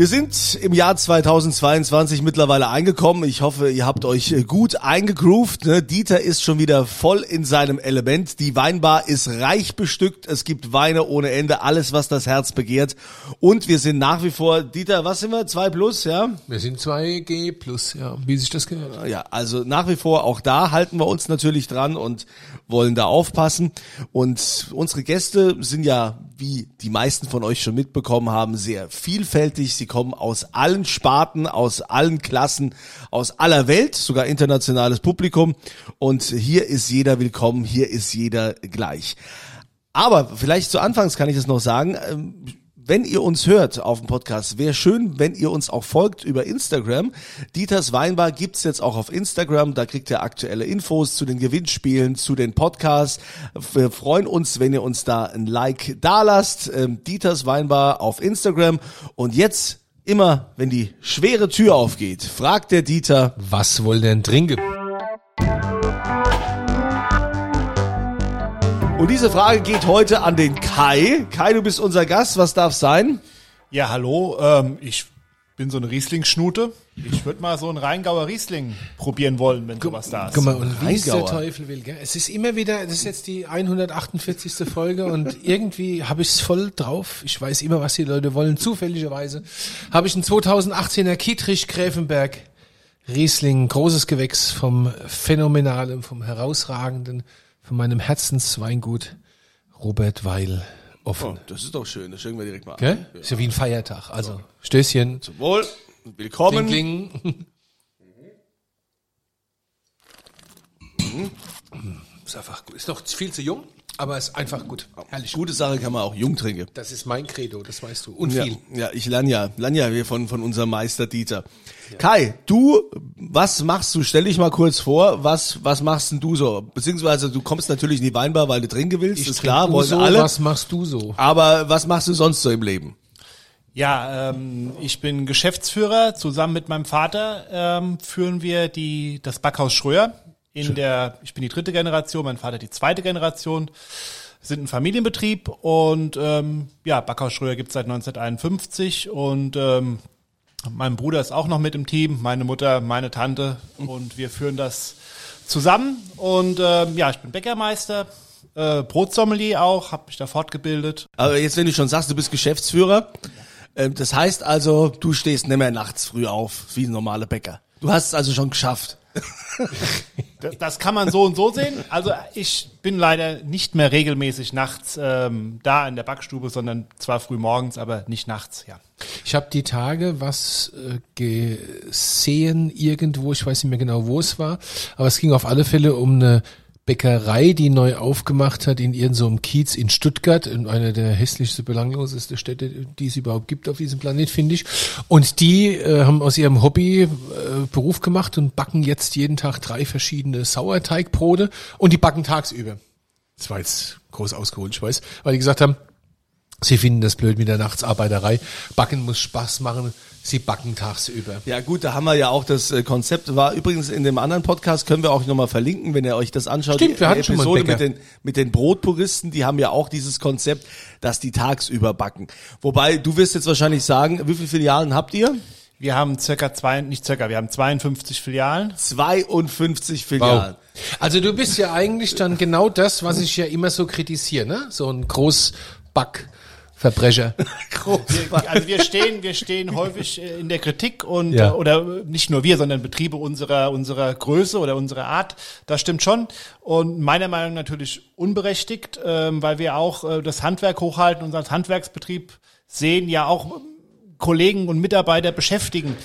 Wir sind im Jahr 2022 mittlerweile eingekommen. Ich hoffe, ihr habt euch gut eingegroovt. Ne? Dieter ist schon wieder voll in seinem Element. Die Weinbar ist reich bestückt. Es gibt Weine ohne Ende, alles, was das Herz begehrt. Und wir sind nach wie vor, Dieter, was sind wir? 2 plus, ja? Wir sind 2G plus, ja, wie sich das gehört. Ja, also nach wie vor auch da halten wir uns natürlich dran und wollen da aufpassen. Und unsere Gäste sind ja, wie die meisten von euch schon mitbekommen haben, sehr vielfältig. Sie kommen aus allen Sparten, aus allen Klassen, aus aller Welt, sogar internationales Publikum. Und hier ist jeder willkommen, hier ist jeder gleich. Aber vielleicht zu Anfangs kann ich es noch sagen, ähm, wenn ihr uns hört auf dem Podcast, wäre schön, wenn ihr uns auch folgt über Instagram. Dieters Weinbar gibt's jetzt auch auf Instagram. Da kriegt ihr aktuelle Infos zu den Gewinnspielen, zu den Podcasts. Wir freuen uns, wenn ihr uns da ein Like dalasst. Ähm, Dieters Weinbar auf Instagram. Und jetzt immer, wenn die schwere Tür aufgeht, fragt der Dieter, Was wollen denn trinken? und diese Frage geht heute an den Kai. Kai, du bist unser Gast. Was darf sein? Ja, hallo, ähm, ich bin so eine Riesling-Schnute. Ich würde mal so einen Rheingauer Riesling probieren wollen, wenn sowas da ist. Guck mal, und wie es der Rheingauer. Teufel will, gell? Es ist immer wieder, das ist jetzt die 148. Folge und irgendwie habe ich es voll drauf. Ich weiß immer, was die Leute wollen. Zufälligerweise habe ich einen 2018er Kietrich Gräfenberg Riesling, großes Gewächs vom phänomenalen, vom herausragenden, von meinem Herzensweingut Robert Weil offen. Oh, das ist doch schön. Das schenken wir direkt mal Gell? an. Ist ja wie ein Feiertag. Also, Stößchen. Zum Wohl. Willkommen. Kling, kling. Ist einfach gut. Ist noch viel zu jung, aber ist einfach gut. Herrlich. Gute Sache kann man auch jung trinken. Das ist mein Credo, das weißt du. Und Ja, viel. ja, ich lerne ja, lerne ja hier von, von unserem Meister Dieter. Kai, du, was machst du? Stell dich mal kurz vor, was, was machst denn du so? Beziehungsweise du kommst natürlich in die Weinbar, weil du trinken willst, ist klar, wollen so, alle. Was machst du so? Aber was machst du sonst so im Leben? Ja, ähm, ich bin Geschäftsführer. Zusammen mit meinem Vater ähm, führen wir die, das Backhaus Schröer. In der, ich bin die dritte Generation, mein Vater die zweite Generation. Sind ein Familienbetrieb und ähm, ja, Backhaus Schröer gibt's seit 1951 und ähm, mein Bruder ist auch noch mit im Team, meine Mutter, meine Tante und wir führen das zusammen. Und ähm, ja, ich bin Bäckermeister, äh, Brotsommelier auch, habe mich da fortgebildet. Aber jetzt, wenn du schon sagst, du bist Geschäftsführer, ähm, das heißt also, du stehst nicht mehr nachts früh auf, wie ein normaler Bäcker. Du hast es also schon geschafft. Das, das kann man so und so sehen. Also ich bin leider nicht mehr regelmäßig nachts ähm, da in der Backstube, sondern zwar früh morgens, aber nicht nachts, ja. Ich habe die Tage was äh, gesehen irgendwo, ich weiß nicht mehr genau, wo es war, aber es ging auf alle Fälle um eine Bäckerei, die neu aufgemacht hat in irgendeinem so Kiez in Stuttgart, in einer der hässlichsten, belangloseste Städte, die es überhaupt gibt auf diesem Planet, finde ich. Und die äh, haben aus ihrem Hobby äh, Beruf gemacht und backen jetzt jeden Tag drei verschiedene Sauerteigbrote und die backen tagsüber. Das war jetzt groß ausgeholt, ich weiß, weil die gesagt haben, Sie finden das blöd mit der Nachtsarbeiterei. Backen muss Spaß machen. Sie backen tagsüber. Ja gut, da haben wir ja auch das äh, Konzept, war übrigens in dem anderen Podcast, können wir auch nochmal verlinken, wenn ihr euch das anschaut. Stimmt, die, wir hatten schon mal einen Episode mit Bäcker. den, mit den Brotpuristen, die haben ja auch dieses Konzept, dass die tagsüber backen. Wobei, du wirst jetzt wahrscheinlich sagen, wie viele Filialen habt ihr? Wir haben circa zwei, nicht circa, wir haben 52 Filialen. 52 Filialen. Also du bist ja eigentlich dann genau das, was ich ja immer so kritisiere, ne? So ein Großbackverbrecher. Also wir stehen, wir stehen häufig äh, in der Kritik und Ja. äh, oder nicht nur wir, sondern Betriebe unserer unserer Größe oder unserer Art. Das stimmt schon und meiner Meinung nach natürlich unberechtigt, ähm, weil wir auch äh, das Handwerk hochhalten und als Handwerksbetrieb sehen ja auch Kollegen und Mitarbeiter beschäftigen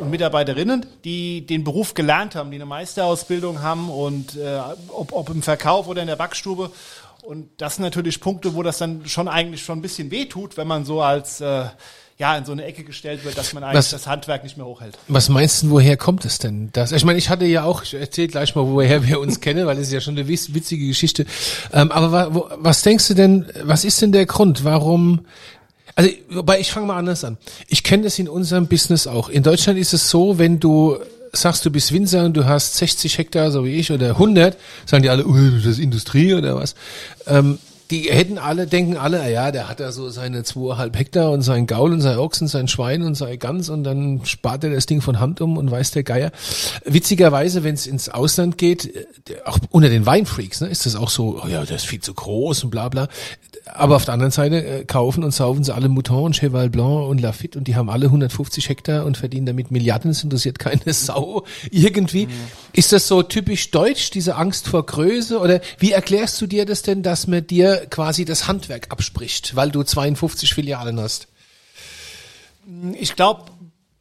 und Mitarbeiterinnen, die den Beruf gelernt haben, die eine Meisterausbildung haben und äh, ob, ob im Verkauf oder in der Backstube. Und das sind natürlich Punkte, wo das dann schon eigentlich schon ein bisschen wehtut, wenn man so als äh, ja in so eine Ecke gestellt wird, dass man eigentlich Was- das Handwerk nicht mehr hochhält. Was meinst du, woher kommt es denn? Das, ich meine, ich hatte ja auch, ich erzähl gleich mal, woher wir uns kennen, weil es ist ja schon eine witz- witzige Geschichte. Ähm, aber wa, wo, was denkst du denn, was ist denn der Grund, warum, also, wobei ich fange mal anders an. Ich kenne das in unserem Business auch. In Deutschland ist es so, wenn du sagst, du bist Winzer und du hast 60 Hektar, so wie ich, oder 100, sagen die alle, das ist Industrie oder was. Ähm, die hätten alle, denken alle, ah ja, der hat da so seine zweieinhalb Hektar und sein Gaul und sein Ochsen, sein Schwein und sein Gans und dann spart er das Ding von Hand um und weiß der Geier. Witzigerweise, wenn es ins Ausland geht, äh, auch unter den Weinfreaks, ne, ist das auch so, oh ja, der ist viel zu groß und bla bla. Aber auf der anderen Seite äh, kaufen und saufen sie alle Mouton und Cheval Blanc und Lafitte und die haben alle 150 Hektar und verdienen damit Milliarden. Es interessiert keine Sau irgendwie. Mhm. Ist das so typisch deutsch, diese Angst vor Größe? Oder wie erklärst du dir das denn, dass man dir quasi das Handwerk abspricht, weil du 52 Filialen hast? Ich glaube,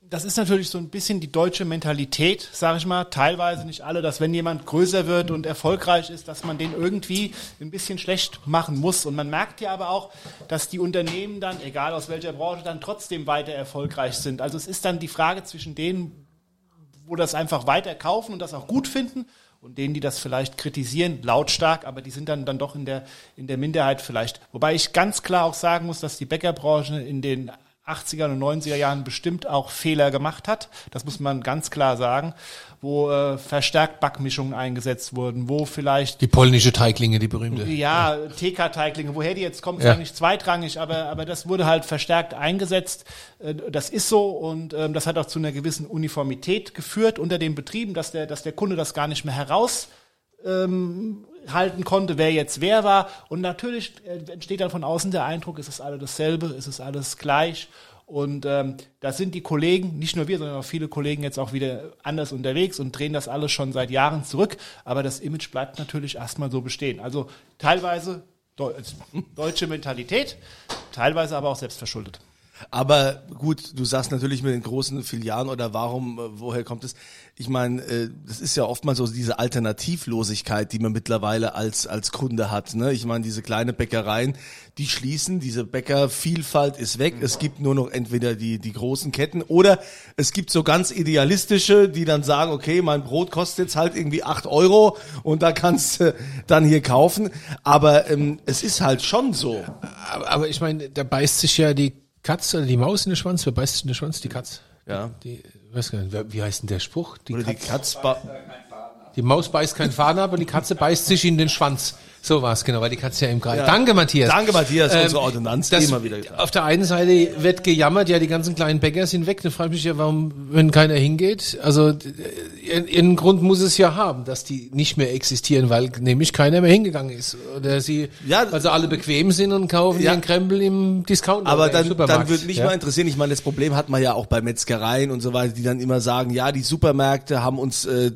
das ist natürlich so ein bisschen die deutsche Mentalität, sage ich mal. Teilweise nicht alle, dass wenn jemand größer wird und erfolgreich ist, dass man den irgendwie ein bisschen schlecht machen muss. Und man merkt ja aber auch, dass die Unternehmen dann, egal aus welcher Branche, dann trotzdem weiter erfolgreich sind. Also es ist dann die Frage zwischen denen, wo das einfach weiter kaufen und das auch gut finden und denen, die das vielleicht kritisieren, lautstark, aber die sind dann, dann doch in der, in der Minderheit vielleicht. Wobei ich ganz klar auch sagen muss, dass die Bäckerbranche in den 80er und 90er Jahren bestimmt auch Fehler gemacht hat. Das muss man ganz klar sagen, wo äh, verstärkt Backmischungen eingesetzt wurden, wo vielleicht die polnische Teiglinge, die berühmte. Ja, TK-Teiglinge, woher die jetzt kommen, ist ja. eigentlich zweitrangig, aber aber das wurde halt verstärkt eingesetzt. Äh, das ist so und ähm, das hat auch zu einer gewissen Uniformität geführt unter den Betrieben, dass der dass der Kunde das gar nicht mehr heraus ähm, halten konnte, wer jetzt wer war. Und natürlich äh, entsteht dann von außen der Eindruck, es ist alles dasselbe, es ist alles gleich. Und ähm, da sind die Kollegen, nicht nur wir, sondern auch viele Kollegen jetzt auch wieder anders unterwegs und drehen das alles schon seit Jahren zurück. Aber das Image bleibt natürlich erstmal so bestehen. Also teilweise deutsche Mentalität, teilweise aber auch selbstverschuldet. Aber gut, du sagst natürlich mit den großen Filialen oder warum, äh, woher kommt es? Ich meine, äh, das ist ja oftmals so diese Alternativlosigkeit, die man mittlerweile als als Kunde hat. Ne? Ich meine, diese kleine Bäckereien, die schließen, diese Bäckervielfalt ist weg. Es gibt nur noch entweder die die großen Ketten oder es gibt so ganz idealistische, die dann sagen, okay, mein Brot kostet jetzt halt irgendwie acht Euro und da kannst du dann hier kaufen. Aber ähm, es ist halt schon so. Aber, aber ich meine, da beißt sich ja die Katz oder die Maus in den Schwanz? Wer beißt sich in den Schwanz? Die Katz. Ja. Die, weiß gar nicht, wie heißt denn der Spruch? Die oder Katz, die Katz die Maus beißt keinen Faden ab und die Katze beißt sich in den Schwanz. So war es genau, weil die Katze ja im Kreis. Ja. Danke, Matthias. Danke, Matthias, ähm, unsere Ordonnanz, das, immer wieder. Auf der einen Seite wird gejammert, ja, die ganzen kleinen Bäcker sind weg. Dann frage ich mich ja, warum, wenn keiner hingeht. Also, ihren Grund muss es ja haben, dass die nicht mehr existieren, weil nämlich keiner mehr hingegangen ist. Oder sie, ja, also alle bequem sind und kaufen ja. ihren Krempel im Discounter. Aber dann, dann würde mich ja? mal interessieren, ich meine, das Problem hat man ja auch bei Metzgereien und so weiter, die dann immer sagen, ja, die Supermärkte haben uns, äh,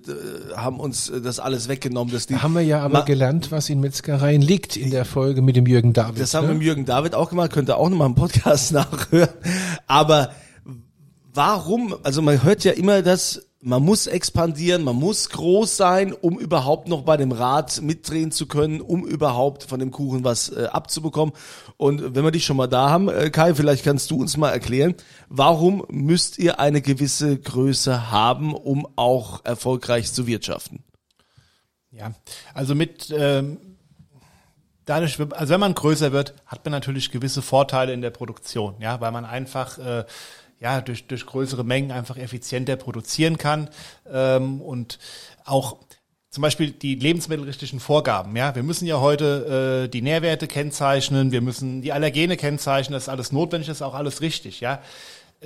haben uns das alles weggenommen. Dass die, da haben wir ja aber gelernt, was in Metzgereien liegt in der Folge mit dem Jürgen David. Das haben ne? wir mit Jürgen David auch gemacht, könnt ihr auch nochmal im Podcast nachhören. Aber warum, also man hört ja immer das, man muss expandieren, man muss groß sein, um überhaupt noch bei dem Rad mitdrehen zu können, um überhaupt von dem Kuchen was äh, abzubekommen. Und wenn wir dich schon mal da haben, äh, Kai, vielleicht kannst du uns mal erklären, warum müsst ihr eine gewisse Größe haben, um auch erfolgreich zu wirtschaften? Ja, also mit ähm, dadurch, also wenn man größer wird, hat man natürlich gewisse Vorteile in der Produktion, ja, weil man einfach äh, ja durch durch größere Mengen einfach effizienter produzieren kann ähm, und auch zum Beispiel die lebensmittelrechtlichen Vorgaben. Ja, wir müssen ja heute äh, die Nährwerte kennzeichnen, wir müssen die Allergene kennzeichnen, das ist alles notwendig, das ist auch alles richtig. Ja,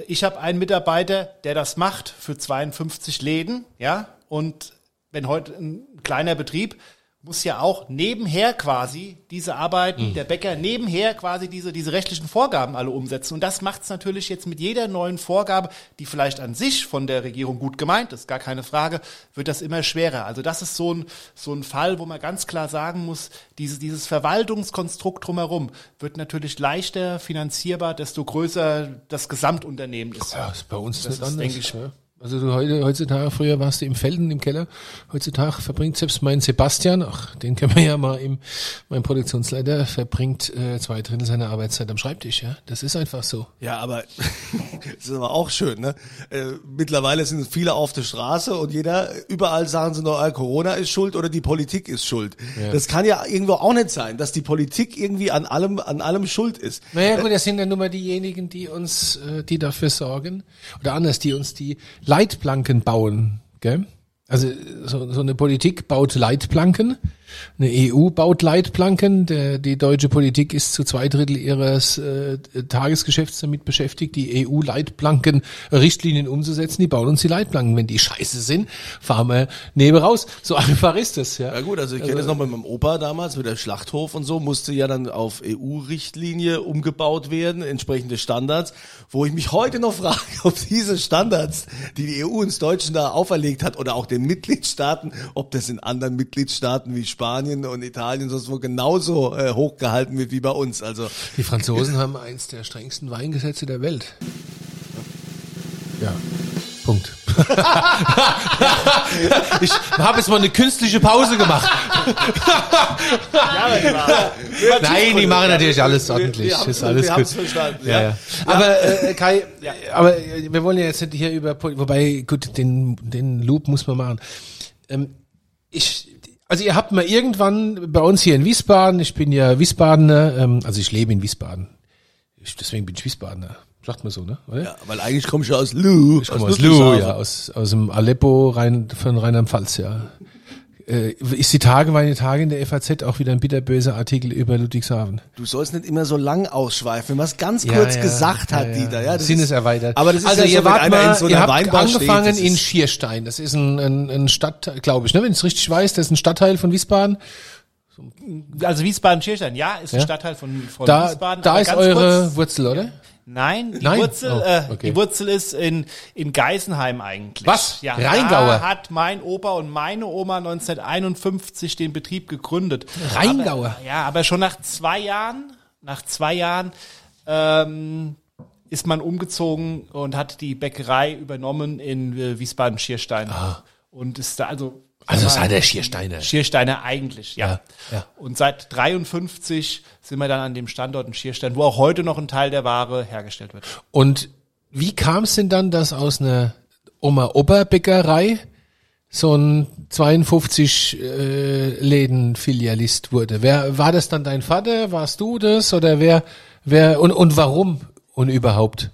ich habe einen Mitarbeiter, der das macht für 52 Läden, ja, und wenn heute ein kleiner Betrieb muss ja auch nebenher quasi diese Arbeiten, mhm. der Bäcker nebenher quasi diese, diese rechtlichen Vorgaben alle umsetzen. Und das macht es natürlich jetzt mit jeder neuen Vorgabe, die vielleicht an sich von der Regierung gut gemeint ist, gar keine Frage, wird das immer schwerer. Also das ist so ein, so ein Fall, wo man ganz klar sagen muss, dieses, dieses Verwaltungskonstrukt drumherum wird natürlich leichter finanzierbar, desto größer das Gesamtunternehmen ist. Ja, ist bei uns das nicht ist, anders. Denke ich, ja. Also du heute, heutzutage, früher warst du im Felden, im Keller. Heutzutage verbringt selbst mein Sebastian, ach, den kennen wir ja mal im, mein Produktionsleiter, verbringt äh, zwei Drittel seiner Arbeitszeit am Schreibtisch, ja. Das ist einfach so. Ja, aber das ist aber auch schön, ne? Äh, mittlerweile sind viele auf der Straße und jeder, überall sagen sie noch, äh, Corona ist schuld oder die Politik ist schuld. Ja. Das kann ja irgendwo auch nicht sein, dass die Politik irgendwie an allem, an allem schuld ist. Naja, gut, das sind ja nun mal diejenigen, die uns, äh, die dafür sorgen, oder anders, die uns die Leitplanken bauen. Gell? Also so, so eine Politik baut Leitplanken, eine EU baut Leitplanken, der, die deutsche Politik ist zu zwei Drittel ihres äh, Tagesgeschäfts damit beschäftigt, die EU-Leitplanken, Richtlinien umzusetzen, die bauen uns die Leitplanken. Wenn die scheiße sind, fahren wir neben raus. So einfach ist es. Ja, Ja gut, also ich kenne das noch mit meinem Opa damals, mit der Schlachthof und so, musste ja dann auf EU-Richtlinie umgebaut werden, entsprechende Standards, wo ich mich heute noch frage, ob diese Standards, die die EU uns Deutschen da auferlegt hat oder auch den Mitgliedstaaten, ob das in anderen Mitgliedstaaten wie Spanien und Italien sonst wo genauso äh, hochgehalten wird wie bei uns. Also Die Franzosen haben eins der strengsten Weingesetze der Welt. Ja. Punkt. ich habe jetzt mal eine künstliche Pause gemacht. Nein, die machen natürlich alles ordentlich. Wir, wir ist alles wir gut. verstanden. Ja, ja. Aber äh, Kai, aber äh, wir wollen ja jetzt nicht hier über, wobei gut, den den Loop muss man machen. Ähm, ich, also ihr habt mal irgendwann bei uns hier in Wiesbaden, ich bin ja Wiesbadener, ähm, also ich lebe in Wiesbaden, ich, deswegen bin ich Wiesbadener, sagt man so, ne? Oder? Ja, weil eigentlich komme ich ja aus Lu. Ich komme aus Lu, ja, aus, aus dem Aleppo rein, von Rheinland-Pfalz, ja. Äh, ist die Tage, waren die Tage in der FAZ auch wieder ein bitterböser Artikel über Ludwigshafen? Du sollst nicht immer so lang ausschweifen, wenn man es ganz Ja, kurz ja, gesagt hat, ja, ja. Dieter. Ja, das Sinnes ist, erweitert. Aber das ist also ja ihr so, wart mal, in so ihr einer habt Weinbar angefangen steht, in Schierstein. Das ist ein, ein, ein Stadtteil, glaube ich, ne? wenn ich es richtig weiß, das ist ein Stadtteil von Wiesbaden. Also Wiesbaden-Schierstein, ja, ist ein Ja. Stadtteil von, von Da, Wiesbaden. da ist eure kurz- Wurzel, oder? Nein, die Nein? Wurzel, Oh, äh, okay. die Wurzel ist in, in Geisenheim eigentlich. Was? Ja, Rheingauer? Da hat mein Opa und meine Oma 1951 den Betrieb gegründet. Rheingauer? Aber, ja, aber schon nach zwei Jahren, nach zwei Jahren, ähm, ist man umgezogen und hat die Bäckerei übernommen in äh, Wiesbaden-Schierstein. Und ist da, also, Ah. Also mal, sei der Schiersteiner. Schiersteiner eigentlich, ja. Ja, ja. Und seit 53 sind wir dann an dem Standort in Schierstein, wo auch heute noch ein Teil der Ware hergestellt wird. Und wie kam es denn dann, dass aus einer Oma-Opa-Bäckerei so ein 52 äh, Läden-Filialist wurde? Wer war das dann dein Vater? Warst du das? Oder wer, wer und, und warum und überhaupt?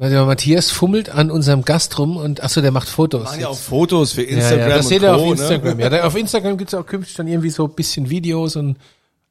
Weil der Matthias fummelt an unserem Gast rum und achso, der macht Fotos. machen ja auch. Fotos für ja, Instagram ja, das seht ihr auf Co. Instagram. Ne? Ja, da, auf Instagram gibt's auch künftig dann irgendwie so ein bisschen Videos und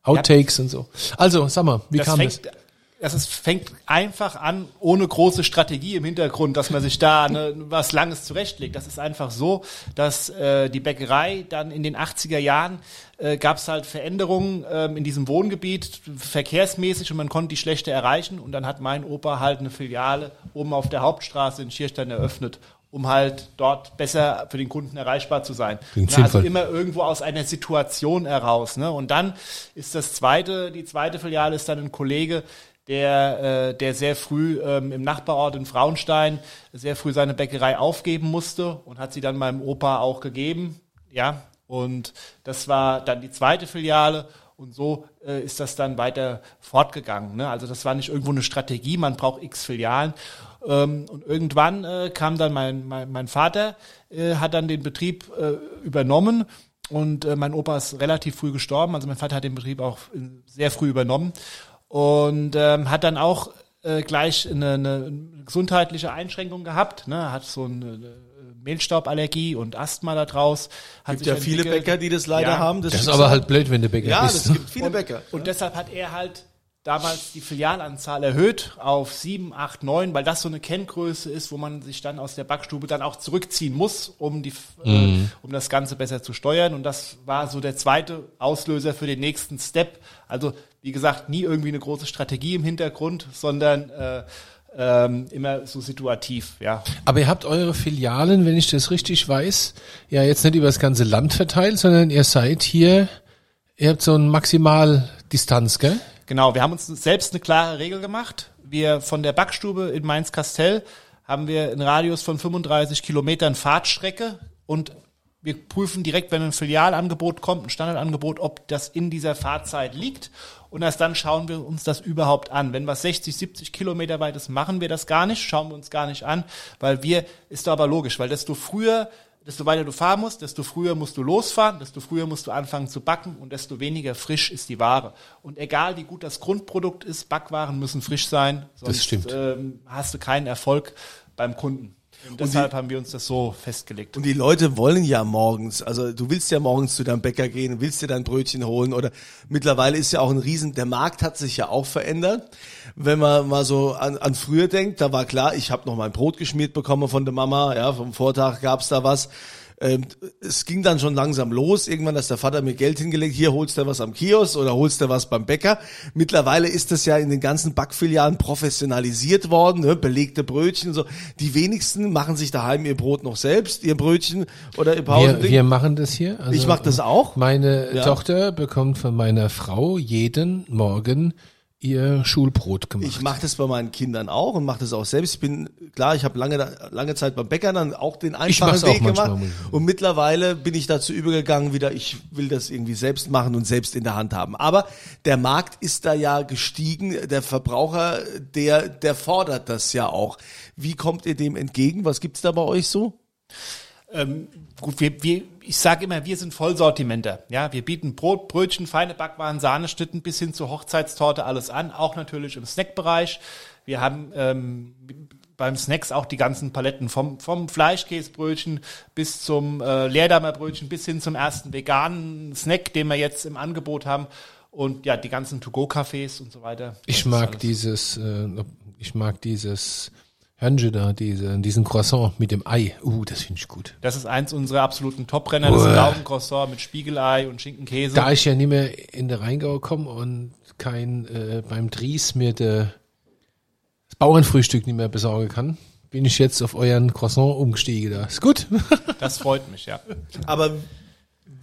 Outtakes und so. Also, sag mal, wie Das kam fängt, das? Das ist, fängt einfach an, ohne große Strategie im Hintergrund, dass man sich da ne, was Langes zurechtlegt. Das ist einfach so, dass äh, die Bäckerei dann in den 80er Jahren äh, gab es halt Veränderungen ähm, in diesem Wohngebiet, verkehrsmäßig und man konnte die schlechter erreichen. Und dann hat mein Opa halt eine Filiale oben auf der Hauptstraße in Schierstein eröffnet um halt dort besser für den Kunden erreichbar zu sein. Na, also immer irgendwo aus einer Situation heraus. Ne? Und dann ist das zweite, die zweite Filiale ist dann ein Kollege, der, äh, der sehr früh ähm, im Nachbarort in Frauenstein sehr früh seine Bäckerei aufgeben musste und hat sie dann meinem Opa auch gegeben. Ja, und das war dann die zweite Filiale. Und so äh, ist das dann weiter fortgegangen. Ne? Also das war nicht irgendwo eine Strategie, man braucht x Filialen. Ähm, und irgendwann äh, kam dann mein, mein, mein Vater, äh, hat dann den Betrieb äh, übernommen und äh, mein Opa ist relativ früh gestorben. Also mein Vater hat den Betrieb auch äh, sehr früh übernommen und ähm, hat dann auch äh, gleich eine, eine gesundheitliche Einschränkung gehabt. Ne? Hat so eine, eine Mehlstauballergie und Asthma da draus. Hat gibt ja sich viele entwickelt. Bäcker, die das leider Ja. haben. Das ist Schicksal. aber halt blöd, wenn du Bäcker ja, bist. das ne? gibt viele Bäcker. Und deshalb hat er halt damals die Filialanzahl erhöht auf sieben, acht, neun, weil das so eine Kenngröße ist, wo man sich dann aus der Backstube dann auch zurückziehen muss, um die, äh, um das Ganze besser zu steuern. Und das war so der zweite Auslöser für den nächsten Step. Also wie gesagt, nie irgendwie eine große Strategie im Hintergrund, sondern äh, ähm, immer so situativ, ja. Aber ihr habt eure Filialen, wenn ich das richtig weiß, ja jetzt nicht über das ganze Land verteilt, sondern ihr seid hier, ihr habt so eine Maximaldistanz, gell? Genau, wir haben uns selbst eine klare Regel gemacht. Wir von der Backstube in Mainz-Kastell haben wir einen Radius von 35 Kilometern Fahrtstrecke und wir prüfen direkt, wenn ein Filialangebot kommt, ein Standardangebot, ob das in dieser Fahrzeit liegt. Und erst dann schauen wir uns das überhaupt an. Wenn was 60, 70 Kilometer weit ist, machen wir das gar nicht, schauen wir uns gar nicht an, weil wir, ist doch aber logisch, weil desto früher, desto weiter du fahren musst, desto früher musst du losfahren, desto früher musst du anfangen zu backen und desto weniger frisch ist die Ware. Und egal wie gut das Grundprodukt ist, Backwaren müssen frisch sein, sonst stimmt. Ähm, hast du keinen Erfolg beim Kunden. Und deshalb haben wir uns das so festgelegt. Und die Leute wollen ja morgens, also du willst ja morgens zu deinem Bäcker gehen, willst dir dein Brötchen holen oder mittlerweile ist ja auch ein Riesen, der Markt hat sich ja auch verändert. Wenn man mal so an, an früher denkt, da war klar, ich habe noch mein Brot geschmiert bekommen von der Mama, ja, vom Vortag gab's da was. Ähm, es ging dann schon langsam los. Irgendwann, dass der Vater mir Geld hingelegt, hier holst du was am Kiosk oder holst du was beim Bäcker. Mittlerweile ist das ja in den ganzen Backfilialen professionalisiert worden, ne? belegte Brötchen und so. Die wenigsten machen sich daheim ihr Brot noch selbst, ihr Brötchen oder ihr Wir, wir machen das hier. Also ich mache das auch. Meine Ja. Tochter bekommt von meiner Frau jeden Morgen ihr Schulbrot gemacht. Ich mache das bei meinen Kindern auch und mache das auch selbst. Ich bin klar, ich habe lange lange Zeit beim Bäcker dann auch den einfachen Weg gemacht und mittlerweile bin ich dazu übergegangen wieder, ich will das irgendwie selbst machen und selbst in der Hand haben. Aber der Markt ist da ja gestiegen, der Verbraucher, der der fordert das ja auch. Wie kommt ihr dem entgegen? Was gibt's da bei euch so? Ähm, gut, wir, wir, ich sage immer, wir sind Vollsortimenter. Ja, wir bieten Brot, Brötchen, feine Backwaren, Sahneschnitten bis hin zur Hochzeitstorte alles an, auch natürlich im Snackbereich. Wir haben ähm, beim Snacks auch die ganzen Paletten vom, vom Fleischkäsebrötchen bis zum äh, Leerdammerbrötchen bis hin zum ersten veganen Snack, den wir jetzt im Angebot haben. Und ja, die ganzen To-Go-Cafés und so weiter. Ich mag dieses, äh, ich mag dieses Hörnchen da, diese, diesen Croissant mit dem Ei. Uh, das finde ich gut. Das ist eins unserer absoluten Top-Renner, das. Laugencroissant mit Spiegelei und Schinkenkäse. Da ich ja nicht mehr in der Rheingau komme und kein äh, beim Dries mir de, das Bauernfrühstück nicht mehr besorgen kann, bin ich jetzt auf euren Croissant umgestiegen. Da ist gut. Das freut mich, ja. Aber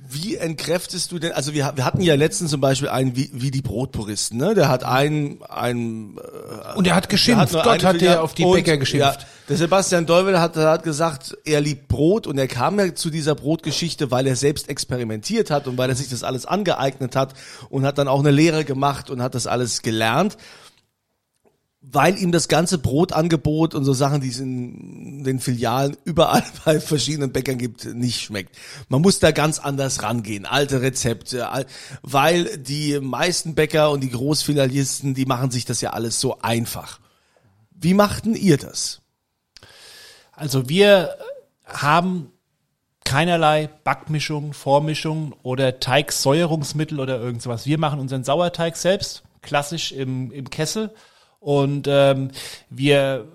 wie entkräftest du denn, also wir, wir hatten ja letztens zum Beispiel einen wie, wie die Brotpuristen, ne? Der hat einen, einen Und er hat geschimpft. nur Gott hat er auf die Bäcker geschimpft. Ja, der Sebastian Deuvel hat, hat gesagt, er liebt Brot und er kam ja zu dieser Brotgeschichte, weil er selbst experimentiert hat und weil er sich das alles angeeignet hat und hat dann auch eine Lehre gemacht und hat das alles gelernt. Weil ihm das ganze Brotangebot und so Sachen, die es in den Filialen überall bei verschiedenen Bäckern gibt, nicht schmeckt. Man muss da ganz anders rangehen. Alte Rezepte, weil die meisten Bäcker und die Großfilialisten, die machen sich das ja alles so einfach. Wie machten ihr das? Also wir haben keinerlei Backmischungen, Vormischungen oder Teigsäuerungsmittel oder irgend sowas. Wir machen unseren Sauerteig selbst, klassisch im, im Kessel. Und ähm, wir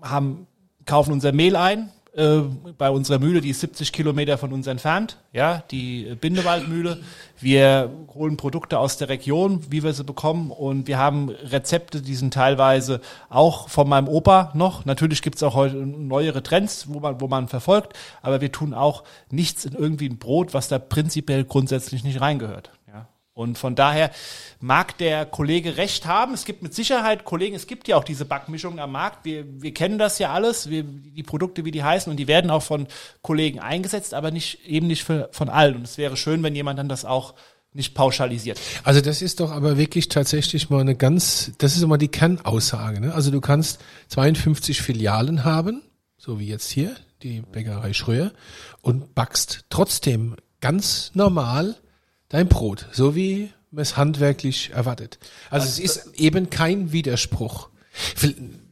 haben, kaufen unser Mehl ein äh, bei unserer Mühle, die ist 70 Kilometer von uns entfernt, ja, die äh, Bindewaldmühle. Wir holen Produkte aus der Region, wie wir sie bekommen und wir haben Rezepte, die sind teilweise auch von meinem Opa noch. Natürlich gibt's auch heute neuere Trends, wo man, wo man verfolgt, aber wir tun auch nichts in irgendwie ein Brot, was da prinzipiell grundsätzlich nicht reingehört. Und von daher mag der Kollege recht haben. Es gibt mit Sicherheit Kollegen, es gibt ja auch diese Backmischungen am Markt. Wir, wir kennen das ja alles, wir, die Produkte, wie die heißen, und die werden auch von Kollegen eingesetzt, aber nicht, eben nicht für, von allen. Und es wäre schön, wenn jemand dann das auch nicht pauschalisiert. Also das ist doch aber wirklich tatsächlich mal eine ganz, das ist immer die Kernaussage. Ne? Also du kannst 52 Filialen haben, so wie jetzt hier, die Bäckerei Schröer, und backst trotzdem ganz normal dein Brot, so wie man es handwerklich erwartet. Also es ist eben kein Widerspruch.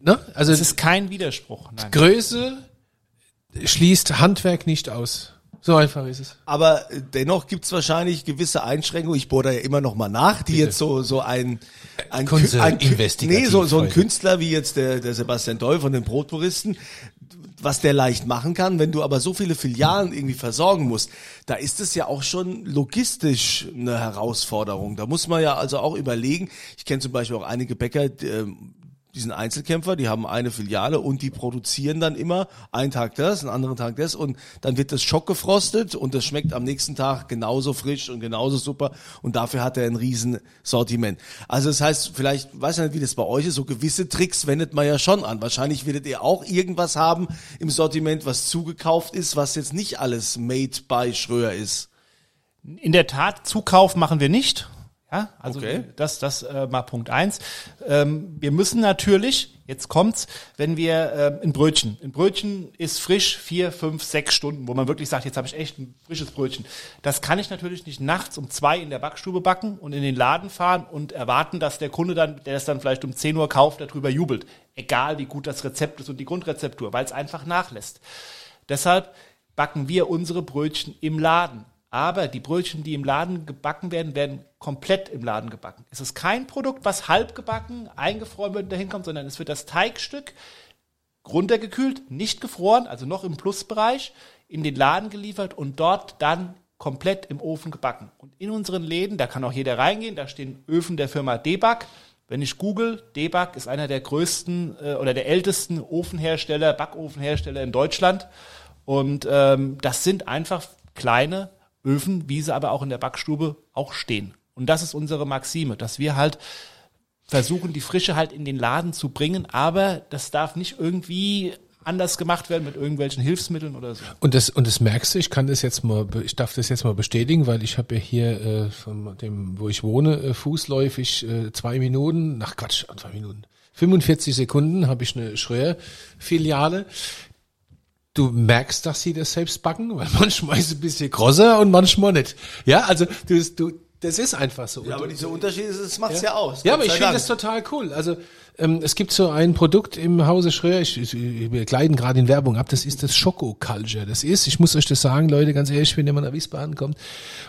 Ne? Also Es ist kein Widerspruch. Nein. Größe schließt Handwerk nicht aus. So einfach ist es. Aber dennoch gibt's wahrscheinlich gewisse Einschränkungen. Ich bohre da ja immer noch mal nach, die jetzt so so ein ein, ein investigativ nee, so, so ein. Künstler wie jetzt der, der Sebastian Doll von den Brotpuristen, was der leicht machen kann, wenn du aber so viele Filialen irgendwie versorgen musst, da ist es ja auch schon logistisch eine Herausforderung. Da muss man ja also auch überlegen. Ich kenne zum Beispiel auch einige Bäcker, die, ähm, die sind Einzelkämpfer, die haben eine Filiale und die produzieren dann immer einen Tag das, einen anderen Tag das und dann wird das Schock gefrostet und das schmeckt am nächsten Tag genauso frisch und genauso super und dafür hat er ein riesen Sortiment. Also das heißt, vielleicht, weiß ich nicht, wie das bei euch ist, so gewisse Tricks wendet man ja schon an. Wahrscheinlich werdet ihr auch irgendwas haben im Sortiment, was zugekauft ist, was jetzt nicht alles made by Schröer ist. In der Tat, Zukauf machen wir nicht. Ja, also Okay. das, das äh, mal Punkt eins. Ähm, wir müssen natürlich, jetzt kommt's, wenn wir äh, ein Brötchen, ein Brötchen ist frisch vier, fünf, sechs Stunden, wo man wirklich sagt, jetzt habe ich echt ein frisches Brötchen. Das kann ich natürlich nicht nachts um zwei in der Backstube backen und in den Laden fahren und erwarten, dass der Kunde dann, der es dann vielleicht um 10 Uhr kauft, darüber jubelt. Egal wie gut das Rezept ist und die Grundrezeptur, weil es einfach nachlässt. Deshalb backen wir unsere Brötchen im Laden. Aber die Brötchen, die im Laden gebacken werden, werden komplett im Laden gebacken. Es ist kein Produkt, was halb gebacken, eingefroren wird und dahin kommt, sondern es wird das Teigstück runtergekühlt, nicht gefroren, also noch im Plusbereich, in den Laden geliefert und dort dann komplett im Ofen gebacken. Und in unseren Läden, da kann auch jeder reingehen, da stehen Öfen der Firma Debug. Wenn ich google, Debug ist einer der größten äh, oder der ältesten Ofenhersteller, Backofenhersteller in Deutschland. Und ähm, das sind einfach kleine Öfen, wie sie aber auch in der Backstube auch stehen. Und das ist unsere Maxime, dass wir halt versuchen, die Frische halt in den Laden zu bringen, aber das darf nicht irgendwie anders gemacht werden mit irgendwelchen Hilfsmitteln oder so. Und das, und das merkst du, ich kann das jetzt mal, ich darf das jetzt mal bestätigen, weil ich habe ja hier äh, von dem, wo ich wohne, äh, fußläufig äh, zwei Minuten, nach Quatsch, zwei Minuten, 45 Sekunden habe ich eine Schröer-Filiale. Du merkst, dass sie das selbst backen, weil manchmal ist es ein bisschen grosser und manchmal nicht. Ja, also du, du das ist einfach so. Ja, aber du- dieser Unterschied, ist, das macht's ja, aus. ja, aber ich finde das total cool. Also ähm, es gibt so ein Produkt im Hause Schröer, ich, ich, wir gleiten gerade in Werbung ab, das ist das Schoko-Culture. Das ist, ich muss euch das sagen, Leute, ganz ehrlich, wenn ihr mal nach Wiesbaden kommt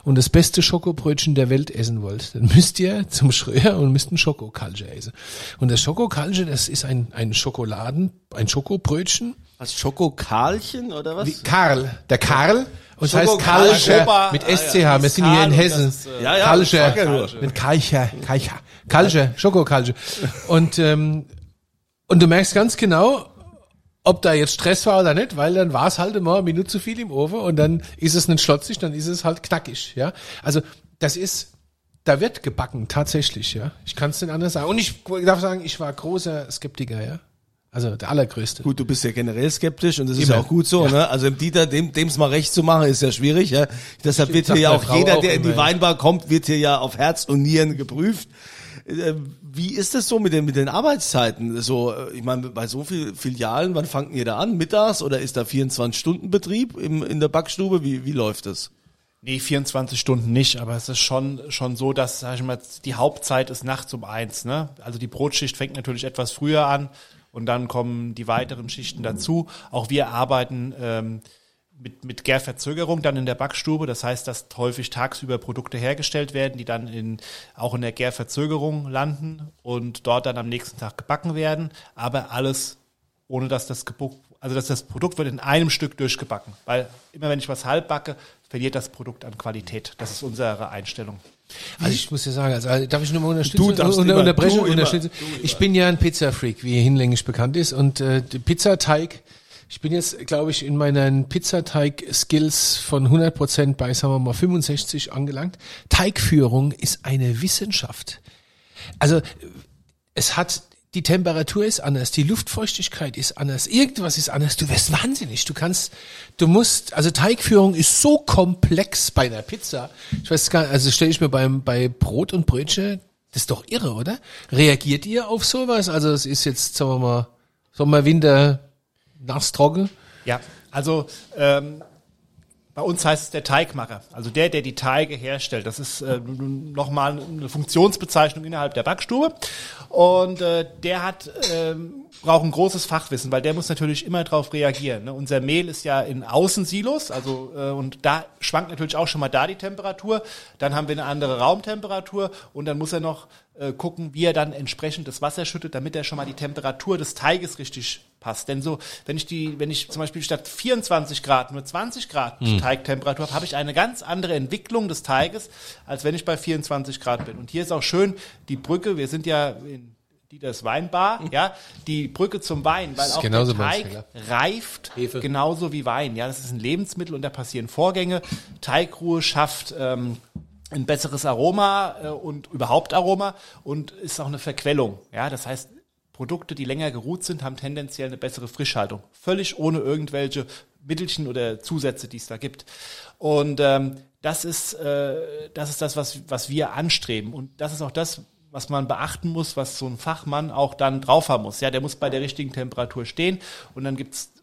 und das beste Schokobrötchen der Welt essen wollt, dann müsst ihr zum Schröer und müsst ein Schoko-Culture essen. Und das Schoko-Culture, das ist ein, ein Schokoladen, ein Schokobrötchen. Was, Schokokarlchen oder was? Wie Karl, der Karl. Und es heißt Kalscher mit ah, ja, SCH. Wir sind hier in Hessen. das ist, äh, Ja, ja, Kalscher. ja. Mit Kalcher, Kalcher. Kalcher, Schokokalcher. Und, ähm, und du merkst ganz genau, ob da jetzt Stress war oder nicht, weil dann war es halt immer eine Minute zu viel im Ofen und dann ist es nicht schlotzig, dann ist es halt knackig, ja. Also, das ist, da wird gebacken, tatsächlich, ja. Ich kann es nicht anders sagen. Und ich darf sagen, ich war großer Skeptiker, ja. Also, der allergrößte. Gut, du bist ja generell skeptisch und das ist Immer. ja auch gut so, ne? Also im Dieter, dem dem's mal recht zu machen, ist ja schwierig, ja. Deshalb wird sagt hier ja auch Frau jeder, auch der in die ja. Weinbar kommt, wird hier ja auf Herz und Nieren geprüft. Äh, Wie ist das so mit den, mit den Arbeitszeiten? So, äh, ich meine, bei so vielen Filialen, wann fangt ihr da an? Mittags oder ist da 24-Stunden-Betrieb im, in der Backstube? Wie, wie läuft das? Nee, 24 Stunden nicht, aber es ist schon, schon so, dass, sag ich mal, die Hauptzeit ist nachts um eins, ne? Also die Brotschicht fängt natürlich etwas früher an und dann kommen die weiteren Schichten dazu. Auch wir arbeiten ähm, mit, mit Gärverzögerung dann in der Backstube. Das heißt, dass häufig tagsüber Produkte hergestellt werden, die dann in, auch in der Gärverzögerung landen und dort dann am nächsten Tag gebacken werden. Aber alles ohne dass das Gebuch, also dass das Produkt wird in einem Stück durchgebacken. Weil immer wenn ich was halb backe, verliert das Produkt an Qualität. Das ist unsere Einstellung. Also ich muss dir sagen, also äh, darf ich nur mal unterstützen? Du darfst unter, unterbrechen, du unterstützen? immer. Ich bin ja ein Pizzafreak, wie hinlänglich bekannt ist. Und äh, Pizzateig, ich bin jetzt, glaube ich, in meinen Pizzateig-Skills von 100% bei, sagen wir mal, 65 angelangt. Teigführung ist eine Wissenschaft. Also es hat die Temperatur ist anders, die Luftfeuchtigkeit ist anders, irgendwas ist anders. Du wirst wahnsinnig. Du kannst, du musst, also Teigführung ist so komplex bei einer Pizza. Ich weiß gar nicht, also stelle ich mir beim bei Brot und Brötchen, das ist doch irre, oder? Reagiert ihr auf sowas? Also es ist jetzt, sagen wir mal, Sommer, Winter, nass, trocken. Ja, also ähm, bei uns heißt es der Teigmacher, also der, der die Teige herstellt. Das ist äh, nochmal eine Funktionsbezeichnung innerhalb der Backstube. Und äh, der hat ähm, braucht ein großes Fachwissen, weil der muss natürlich immer darauf reagieren. Ne? Unser Mehl ist ja in Außensilos, also äh, und da schwankt natürlich auch schon mal da die Temperatur. Dann haben wir eine andere Raumtemperatur und dann muss er noch äh, gucken, wie er dann entsprechend das Wasser schüttet, damit er schon mal die Temperatur des Teiges richtig passt. Denn so, wenn ich die, wenn ich zum Beispiel statt 24 Grad nur 20 Grad Teigtemperatur habe, habe ich eine ganz andere Entwicklung des Teiges, als wenn ich bei 24 Grad bin. Und hier ist auch schön die Brücke. Wir sind ja in Dieters Weinbar, ja, die Brücke zum Wein, weil auch der Teig reift Hefe. genauso wie Wein. Ja, das ist ein Lebensmittel und da passieren Vorgänge. Teigruhe schafft ähm, ein besseres Aroma äh, und überhaupt Aroma und ist auch eine Verquellung. Ja, das heißt, Produkte, die länger geruht sind, haben tendenziell eine bessere Frischhaltung. Völlig ohne irgendwelche Mittelchen oder Zusätze, die es da gibt. Und ähm, das ist, äh, das ist das, was, was wir anstreben. Und das ist auch das, was man beachten muss, was so ein Fachmann auch dann drauf haben muss. Ja, der muss bei der richtigen Temperatur stehen und dann gibt's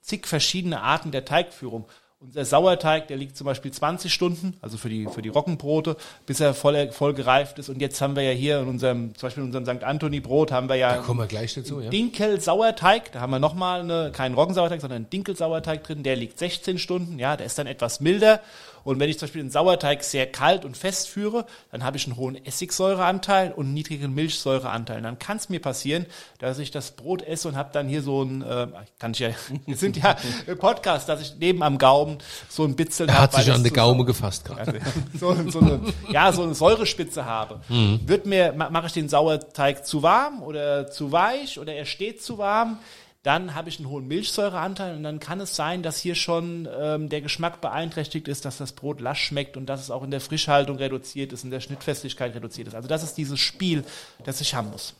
zig verschiedene Arten der Teigführung. Unser Sauerteig, der liegt zum Beispiel 20 Stunden, also für die, für die Roggenbrote, bis er voll, voll gereift ist. Und jetzt haben wir ja hier in unserem, zum Beispiel in unserem St. Anthony Brot haben wir ja Da kommen wir gleich dazu, ja. Dinkel-Sauerteig. Da haben wir nochmal eine, keinen Roggensauerteig, sondern einen Dinkel-Sauerteig drin. Der liegt 16 Stunden. Ja, der ist dann etwas milder. Und wenn ich zum Beispiel den Sauerteig sehr kalt und fest führe, dann habe ich einen hohen Essigsäureanteil und einen niedrigen Milchsäureanteil. Und dann kann es mir passieren, dass ich das Brot esse und habe dann hier so ein, äh, kann ich ja, wir sind ja im Podcast, dass ich neben am Gaumen so ein Bitzeln Er hat hab, sich an zu Gaume gefasst gerade. so, so eine, ja, so eine Säurespitze habe. Wird mir, ma- mache ich den Sauerteig zu warm oder zu weich oder er steht zu warm, dann habe ich einen hohen Milchsäureanteil und dann kann es sein, dass hier schon ähm, der Geschmack beeinträchtigt ist, dass das Brot lasch schmeckt und dass es auch in der Frischhaltung reduziert ist, in der Schnittfestigkeit reduziert ist. Also das ist dieses Spiel, das ich haben muss.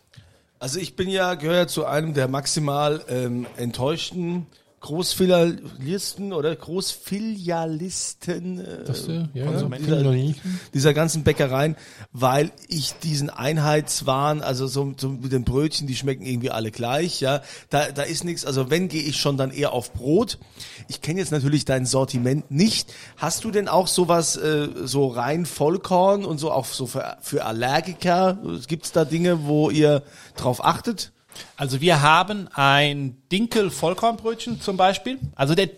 Also ich bin ja, gehöre ja zu einem der maximal ähm, enttäuschten Großfilialisten oder Großfilialisten äh, Das, äh, ja, Konsumenten ja. dieser, dieser ganzen Bäckereien, weil ich diesen Einheitswahn, also so, so mit den Brötchen, die schmecken irgendwie alle gleich, ja, da, da ist nichts, also wenn gehe ich schon dann eher auf Brot. Ich kenne jetzt natürlich dein Sortiment nicht. Hast du denn auch sowas, äh, so rein Vollkorn und so auch so für, für Allergiker? Gibt es da Dinge, wo ihr drauf achtet? Also wir haben ein Dinkel-Vollkornbrötchen zum Beispiel. Also der,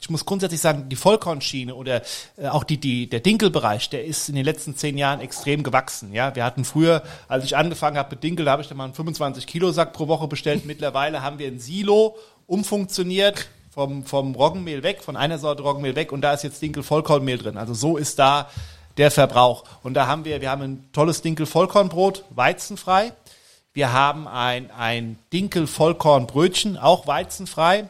ich muss grundsätzlich sagen, die Vollkornschiene oder äh, auch die, die, der Dinkelbereich, der ist in den letzten zehn Jahren extrem gewachsen. Ja, wir hatten früher, als ich angefangen habe mit Dinkel, da habe ich dann mal einen 25 Kilo Sack pro Woche bestellt. Mittlerweile haben wir ein Silo umfunktioniert vom, vom Roggenmehl weg, von einer Sorte Roggenmehl weg und da ist jetzt Dinkel Vollkornmehl drin. Also so ist da der Verbrauch. Und da haben wir, wir haben ein tolles Dinkel Vollkornbrot, weizenfrei. Wir haben ein, ein Dinkel-Vollkornbrötchen, auch weizenfrei.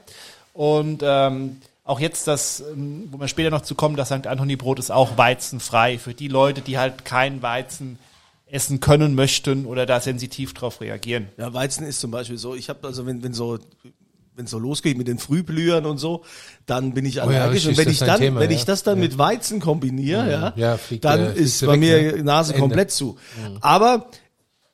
Und ähm, auch jetzt das, ähm, wo wir später noch zu kommen, das St. Anthony-Brot ist auch weizenfrei für die Leute, die halt kein Weizen essen können möchten oder da sensitiv drauf reagieren. Ja, Weizen ist zum Beispiel so, ich habe also, wenn, wenn so wenn so losgeht mit den Frühblühern und so, dann bin ich Oh ja, allergisch. richtig, und wenn ich dann, Thema, wenn ja. ich das dann Ja. mit Weizen kombiniere, ja, Ja, dann ist bei weg, mir. Nase Ende. komplett zu. Aber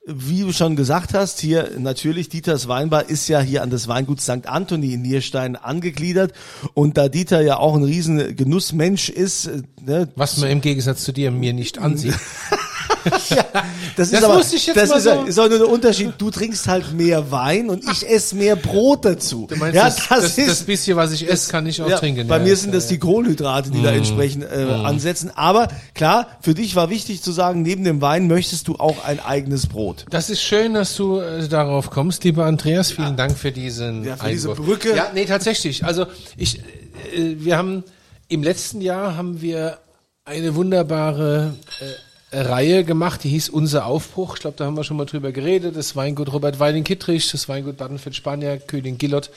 wie du schon gesagt hast, hier natürlich Dieters Weinbar ist ja hier an das Weingut St. Anthony in Nierstein angegliedert und da Dieter ja auch ein riesen Genussmensch ist, äh, ne, Was man im Gegensatz zu dir mir nicht ansieht. Das, Das ist aber, musste ich jetzt das mal ist, so- ist auch nur der Unterschied. Du trinkst halt mehr Wein und ich esse mehr Brot dazu. Du meinst, ja, das, das, das, bisschen, was ich esse, kann ich auch ja, trinken. Bei ja. mir sind das die Kohlenhydrate, die da entsprechend äh, ansetzen. Aber klar, für dich war wichtig zu sagen, neben dem Wein möchtest du auch ein eigenes Brot. Das ist schön, dass du äh, darauf kommst, lieber Andreas. Vielen Dank für diesen Ja, für diese. Brücke. Ja, nee, tatsächlich. Also ich, äh, wir haben im letzten Jahr haben wir eine wunderbare äh, Reihe gemacht, die hieß Unser Aufbruch. Ich glaube, da haben wir schon mal drüber geredet. Das Weingut Robert Weiling-Kittrich, das Weingut Badenfeld-Spanier, König Gillot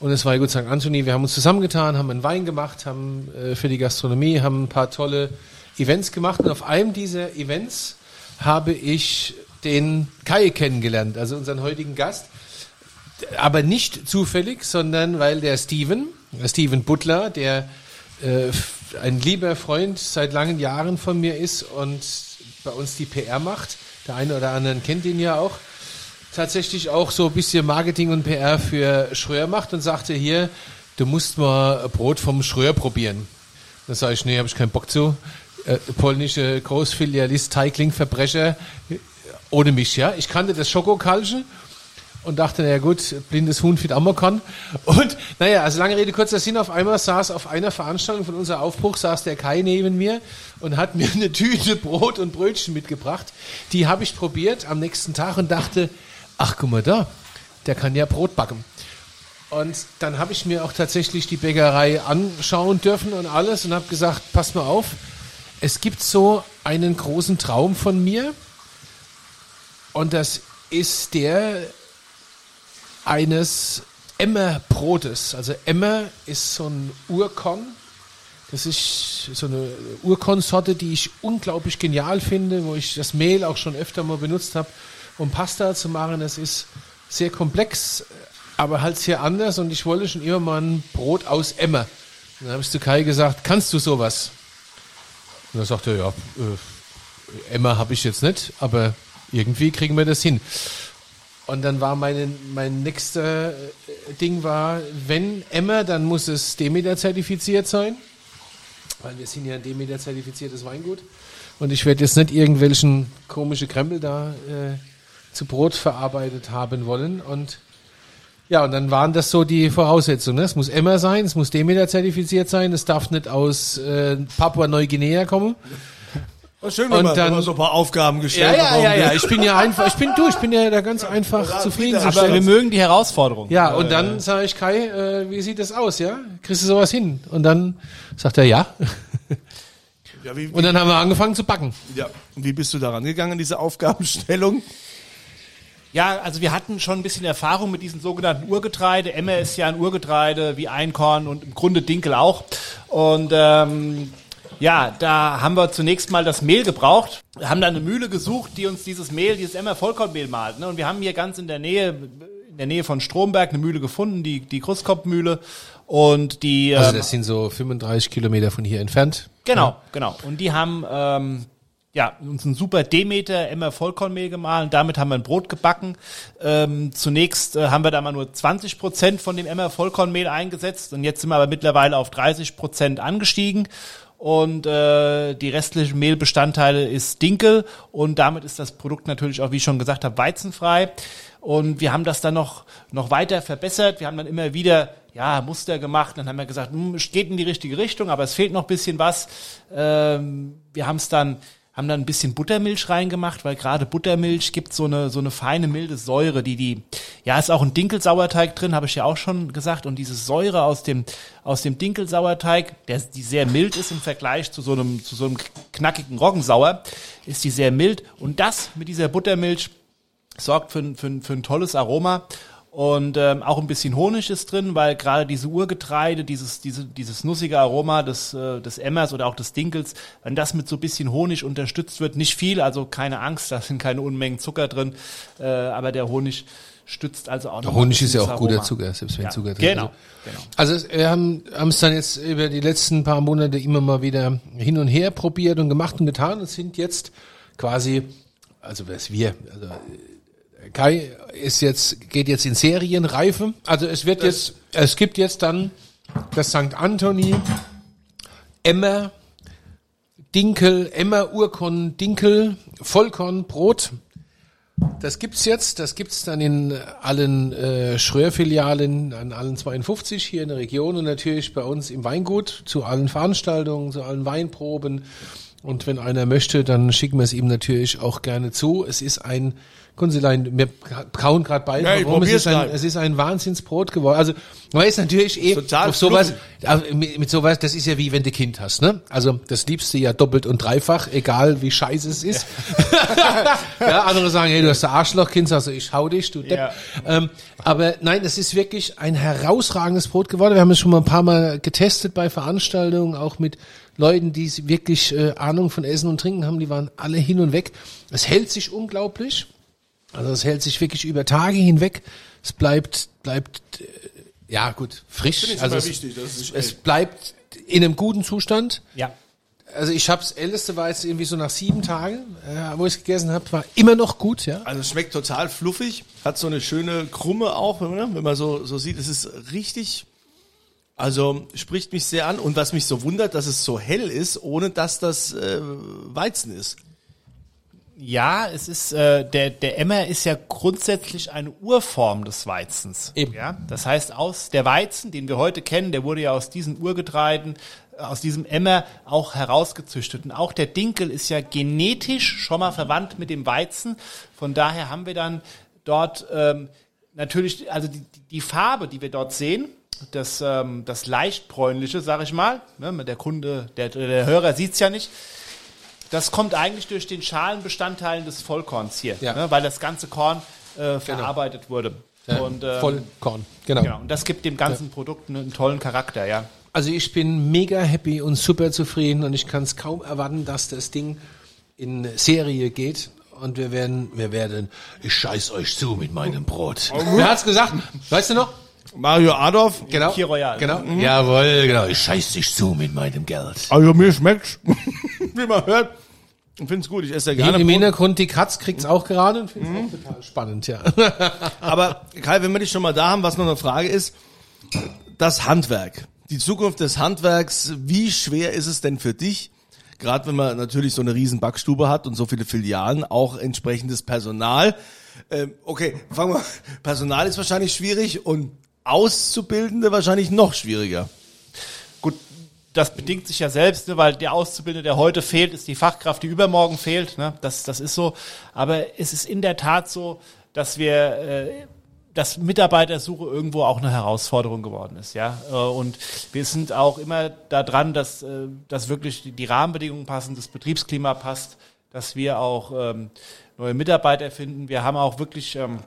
und das Weingut St. Anthony. Wir haben uns zusammengetan, haben einen Wein gemacht, haben äh, für die Gastronomie, haben ein paar tolle Events gemacht. Und auf einem dieser Events habe ich den Kai kennengelernt, also unseren heutigen Gast. Aber nicht zufällig, sondern weil der Steven, der Steven Butler, der äh, ein lieber Freund seit langen Jahren von mir ist und bei uns die PR macht. Der eine oder andere kennt ihn ja auch. Tatsächlich auch so ein bisschen Marketing und PR für Schröer macht und sagte hier, du musst mal Brot vom Schröer probieren. Da sage ich, nee, habe ich keinen Bock zu. Äh, polnische Großfilialist, Teigling, Verbrecher, äh, ohne mich, ja. Ich kannte das Schokokalsche und dachte, naja gut, blindes Huhn fit Amokon. Und naja, also lange Rede, kurzer Sinn, auf einmal saß auf einer Veranstaltung von unser Aufbruch, saß der Kai neben mir und hat mir eine Tüte Brot und Brötchen mitgebracht. Die habe ich probiert am nächsten Tag und dachte, ach guck mal da, der kann ja Brot backen. Und dann habe ich mir auch tatsächlich die Bäckerei anschauen dürfen und alles und habe gesagt, pass mal auf, es gibt so einen großen Traum von mir und das ist der eines Emmerbrotes. Also Emmer ist so ein Urkorn. Das ist so eine Urkornsorte, die ich unglaublich genial finde, wo ich das Mehl auch schon öfter mal benutzt habe, um Pasta zu machen. Das ist sehr komplex, aber halt sehr anders und ich wollte schon immer mal ein Brot aus Emmer. Dann habe ich zu Kai gesagt, kannst du sowas? Und dann sagte er, ja, äh, Emma habe ich jetzt nicht, aber irgendwie kriegen wir das hin. Und dann war meine, mein nächster äh, Ding war, wenn Emma, dann muss es Demeter zertifiziert sein, weil wir sind ja ein Demeter zertifiziertes Weingut. Und ich werde jetzt nicht irgendwelchen komische Krempel da äh, zu Brot verarbeitet haben wollen. Und ja, und dann waren das so die Voraussetzungen. Ne? Es muss Emma sein, es muss Demeter zertifiziert sein, es darf nicht aus äh, Papua-Neuguinea kommen. Schön, Und wenn, man, dann- wenn man so ein paar Aufgaben gestellt Ja, ja, ja, ja. Ich bin ja einfach, ich bin du, ich bin ja da ganz einfach zufriedenzustellen. Aber wir mögen die Herausforderung. Ja, und dann sage ich, Kai, äh, wie sieht das aus, ja? Kriegst du sowas hin? Und dann sagt er ja. Ja, wie, Und dann haben wir angefangen zu backen. ja. Und wie bist du daran gegangen, diese Aufgabenstellung? Ja, also wir hatten schon ein bisschen Erfahrung mit diesen sogenannten Urgetreide. Emmer ist ja ein Urgetreide wie Einkorn und im Grunde Dinkel auch. Und ähm, ja, da haben wir zunächst mal das Mehl gebraucht, haben dann eine Mühle gesucht, die uns dieses Mehl, dieses Emmer Vollkornmehl malt. Ne? Und wir haben hier ganz in der Nähe, in der Nähe von Stromberg eine Mühle gefunden, die, die Krusskopfmühle. Und die Also ähm, das sind so 35 Kilometer von hier entfernt. Genau, genau. Und die haben ähm, ja uns ein super Demeter Emmer Vollkornmehl gemahlen. Damit haben wir ein Brot gebacken. Ähm, zunächst äh, haben wir da mal nur 20 Prozent von dem Emmer Vollkornmehl eingesetzt und jetzt sind wir aber mittlerweile auf 30 Prozent angestiegen. Und äh, die restlichen Mehlbestandteile ist Dinkel und damit ist das Produkt natürlich auch, wie ich schon gesagt habe, weizenfrei. Und wir haben das dann noch, noch weiter verbessert. Wir haben dann immer wieder ja, Muster gemacht. Dann haben wir gesagt, hm, es geht in die richtige Richtung, aber es fehlt noch ein bisschen was. Ähm, wir haben es dann haben dann ein bisschen Buttermilch reingemacht, weil gerade Buttermilch gibt so eine so eine feine milde Säure, die die ja ist auch ein Dinkelsauerteig drin, habe ich ja auch schon gesagt und diese Säure aus dem aus dem Dinkelsauerteig, der die sehr mild ist im Vergleich zu so einem zu so einem knackigen Roggensauer, ist die sehr mild und das mit dieser Buttermilch sorgt für, für, für ein tolles Aroma. Und ähm, auch ein bisschen Honig ist drin, weil gerade diese Urgetreide, dieses, diese, dieses nussige Aroma des, äh, des Emmers oder auch des Dinkels, wenn das mit so ein bisschen Honig unterstützt wird, nicht viel, also keine Angst, da sind keine Unmengen Zucker drin, äh, aber der Honig stützt also auch noch Der Honig ist ja auch guter Aroma. Zucker, selbst wenn Ja, Zucker drin genau, ist. genau. Also wir haben haben es dann jetzt über die letzten paar Monate immer mal wieder hin und her probiert und gemacht und getan und sind jetzt quasi, also was wir, also Kai ist jetzt, geht jetzt in Serienreife. Also es wird jetzt, es gibt jetzt dann das St. Anthony, Emmer, Dinkel, Emmer, Urkorn, Dinkel, Vollkorn, Brot. Das gibt's jetzt, das gibt's dann in allen äh, Schröer-Filialen, an allen 52 hier in der Region und natürlich bei uns im Weingut zu allen Veranstaltungen, zu allen Weinproben. Und wenn einer möchte, dann schicken wir es ihm natürlich auch gerne zu. Es ist ein, Kunzelein, wir kauen gerade beide, Ja, warum es ist, ein, es ist ein Wahnsinnsbrot geworden. Also man ist natürlich eh Total auf sowas, mit, mit sowas, das ist ja wie wenn du Kind hast, ne? Also das liebst du ja doppelt und dreifach, egal wie scheiße es ist. ja, andere sagen, hey, du hast ein Arschlochkind, du, ich hau dich, du Depp. Ja. Ähm, aber nein, das ist wirklich ein herausragendes Brot geworden. Wir haben es schon mal ein paar Mal getestet bei Veranstaltungen, auch mit Leuten, die wirklich äh, Ahnung von Essen und Trinken haben, die waren alle hin und weg. Es hält sich unglaublich. Also es hält sich wirklich über Tage hinweg. Es bleibt, bleibt, äh, ja gut, frisch. ich Also es, wichtig, das ist es echt. bleibt in einem guten Zustand. Ja. Also ich hab's älteste war jetzt irgendwie so nach sieben Tagen, äh, wo ich gegessen habe, war immer noch gut, ja. Also es schmeckt total fluffig, hat so eine schöne Krumme auch, ne? wenn man so, so sieht. Es ist richtig, also spricht mich sehr an. Und was mich so wundert, dass es so hell ist, ohne dass das äh, Weizen ist. Ja, es ist äh, der der Emmer ist ja grundsätzlich eine Urform des Weizens. Eben. Ja, das heißt aus der Weizen, den wir heute kennen, der wurde ja aus diesen Urgetreiden, äh, aus diesem Emmer auch herausgezüchtet. Und auch der Dinkel ist ja genetisch schon mal verwandt mit dem Weizen. Von daher haben wir dann dort ähm, natürlich, also die, die Farbe, die wir dort sehen, das, ähm, das leichtbräunliche, sag ich mal, ne, der Kunde, der, der Hörer sieht's ja nicht, das kommt eigentlich durch den Schalenbestandteilen des Vollkorns hier, Ja. ne, weil das ganze Korn äh, verarbeitet wurde. Und, ähm, Vollkorn, genau. Genau, und das gibt dem ganzen Produkt einen, einen tollen Charakter, ja. Also ich bin mega happy und super zufrieden und ich kann es kaum erwarten, dass das Ding in Serie geht. Und wir werden, wir werden, ich scheiß euch zu mit meinem Brot. Wer hat's gesagt? Weißt du noch? Mario Adolf. Genau. Key Royal. Genau. Jawohl, genau. Ich scheiß dich zu mit meinem Geld. Also mir schmeckt's, wie man hört. Ich find's gut, ich esse ja gerne Im. Hintergrund, die Katz kriegt's auch gerade und find's auch total spannend, ja. Aber Kai, wenn wir dich schon mal da haben, was noch eine Frage ist, das Handwerk, die Zukunft des Handwerks, wie schwer ist es denn für dich, gerade wenn man natürlich so eine riesen Backstube hat und so viele Filialen, auch entsprechendes Personal. Ähm, okay, fangen wir, Personal ist wahrscheinlich schwierig und Auszubildende wahrscheinlich noch schwieriger. Gut, das bedingt sich ja selbst, ne, weil der Auszubildende, der heute fehlt, ist die Fachkraft, die übermorgen fehlt. Ne? Das, das ist so. Aber es ist in der Tat so, dass wir, äh, dass Mitarbeitersuche irgendwo auch eine Herausforderung geworden ist, ja. Äh, Und wir sind auch immer da dran, dass, äh, dass wirklich die- die Rahmenbedingungen passen, das Betriebsklima passt, dass wir auch ähm, neue Mitarbeiter finden. Wir haben auch wirklich, ähm,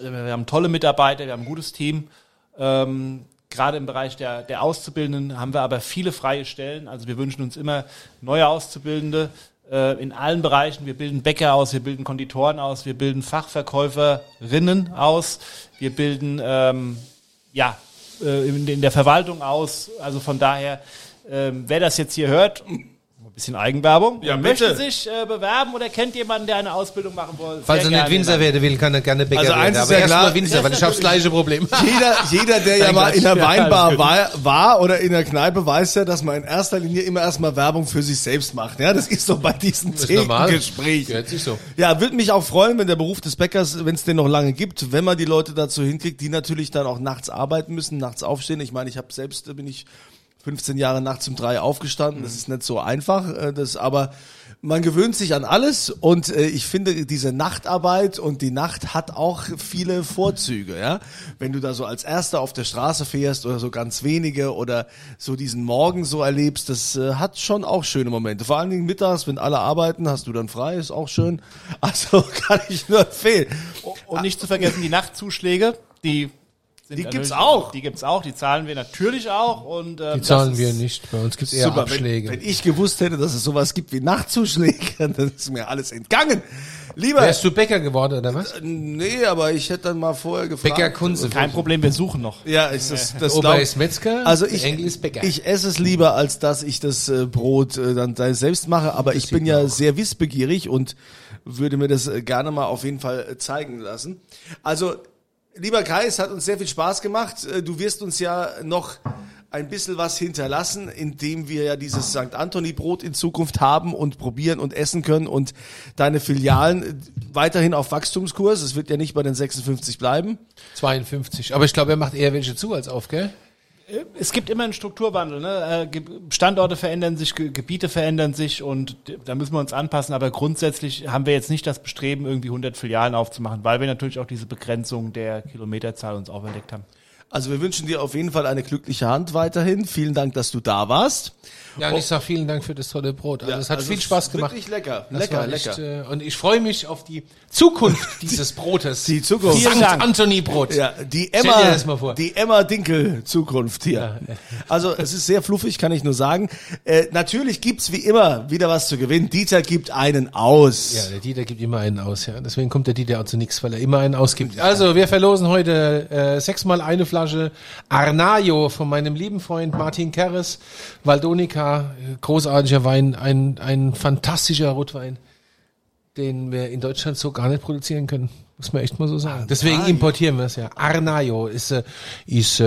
wir haben tolle Mitarbeiter, wir haben ein gutes Team. Ähm, gerade im Bereich der, der Auszubildenden haben wir aber viele freie Stellen. Also wir wünschen uns immer neue Auszubildende äh, in allen Bereichen. Wir bilden Bäcker aus, wir bilden Konditoren aus, wir bilden Fachverkäuferinnen aus, wir bilden ähm, ja äh, in, in der Verwaltung aus. Also von daher, ähm, wer das jetzt hier hört, bisschen Eigenwerbung, Ja, möchte sich äh, bewerben oder kennt jemanden, der eine Ausbildung machen will. Falls er nicht. Winzer werden will, kann er gerne Bäcker Also werden. eins ist Aber ja erstmal klar- Winzer, weil ich habe das gleiche Problem. Jeder, jeder, der ja mal in der Weinbar war, war oder in der Kneipe, weiß ja, dass man in erster Linie immer erstmal Werbung für sich selbst macht. Ja, das ist doch bei normal. Gespräch. So. Ja, würde mich auch freuen, wenn der Beruf des Bäckers, wenn es den noch lange gibt, wenn man die Leute dazu hinkriegt, die natürlich dann auch nachts arbeiten müssen, nachts aufstehen. Ich meine, ich habe selbst, äh, bin ich 15 Jahre nachts um drei aufgestanden. Das ist nicht so einfach, äh, das, aber man gewöhnt sich an alles und äh, ich finde diese Nachtarbeit und die Nacht hat auch viele Vorzüge, ja. Wenn du da so als Erster auf der Straße fährst oder so ganz wenige oder so diesen Morgen so erlebst, das äh, hat schon auch schöne Momente. Vor allen Dingen mittags, wenn alle arbeiten, hast du dann frei, ist auch schön. Also kann ich nur empfehlen. Und nicht zu vergessen die Nachtzuschläge, die sind Die gibt's auch. Die gibt's auch, die zahlen wir natürlich auch und ähm, Die zahlen das wir nicht. Bei uns gibt's eher Super, Abschläge. Wenn, wenn ich gewusst hätte, dass es sowas gibt wie Nachtzuschläge, dann ist mir alles entgangen. Lieber, Wärst du Bäcker geworden, oder was? nee, aber ich hätte dann mal vorher gefragt. Bäcker Kunze. Kein Problem, wir suchen noch. Ja, ist das, das Ober glaub- ist Metzger, Also ich, Enkel ist Bäcker. ich esse es lieber, als dass ich das äh, Brot äh, dann da selbst mache. Aber ich bin ja auch. sehr wissbegierig und würde mir das äh, gerne mal auf jeden Fall äh, zeigen lassen. Also, lieber Kai, es hat uns sehr viel Spaß gemacht. Äh, Du wirst uns ja noch ein bisschen was hinterlassen, indem wir ja dieses St. Anthony Brot in Zukunft haben und probieren und essen können und deine Filialen äh, weiterhin auf Wachstumskurs. Es wird ja nicht bei den 56 bleiben. 52. Aber ich glaube, er macht eher welche zu als auf, gell? Es gibt immer einen Strukturwandel. Ne? Äh, Standorte verändern sich, Ge- Gebiete verändern sich und da müssen wir uns anpassen. Aber grundsätzlich haben wir jetzt nicht das Bestreben, irgendwie 100 Filialen aufzumachen, weil wir natürlich auch diese Begrenzung der Kilometerzahl uns auferlegt haben. Also wir wünschen dir auf jeden Fall eine glückliche Hand weiterhin. Vielen Dank, dass du da warst. Ja, und ich sag vielen Dank für das tolle Brot. Also Ja, es hat also viel Spaß gemacht. Wirklich lecker, Das lecker, war lecker. echt, äh, und ich freue mich auf die Zukunft dieses Brotes. Die Zukunft. Vielen Dank. Anthony Brot. Ja, die Stell Emma, dir das mal vor. die Emma Dinkel Zukunft hier. Also es ist sehr fluffig, kann ich nur sagen. Äh, natürlich gibt's wie immer wieder was zu gewinnen. Dieter gibt einen aus. Ja, der Dieter gibt immer einen aus, ja. Deswegen kommt der Dieter auch zu nichts, weil er immer einen ausgibt. Also, wir verlosen heute äh, sechsmal eine Flasche Arnaio von meinem lieben Freund Martin Kerres. Valdonica, äh, großartiger Wein, ein, ein fantastischer Rotwein, den wir in Deutschland so gar nicht produzieren können. Muss man echt mal so sagen. Deswegen importieren wir es ja. Arnaio ist, äh, ist äh,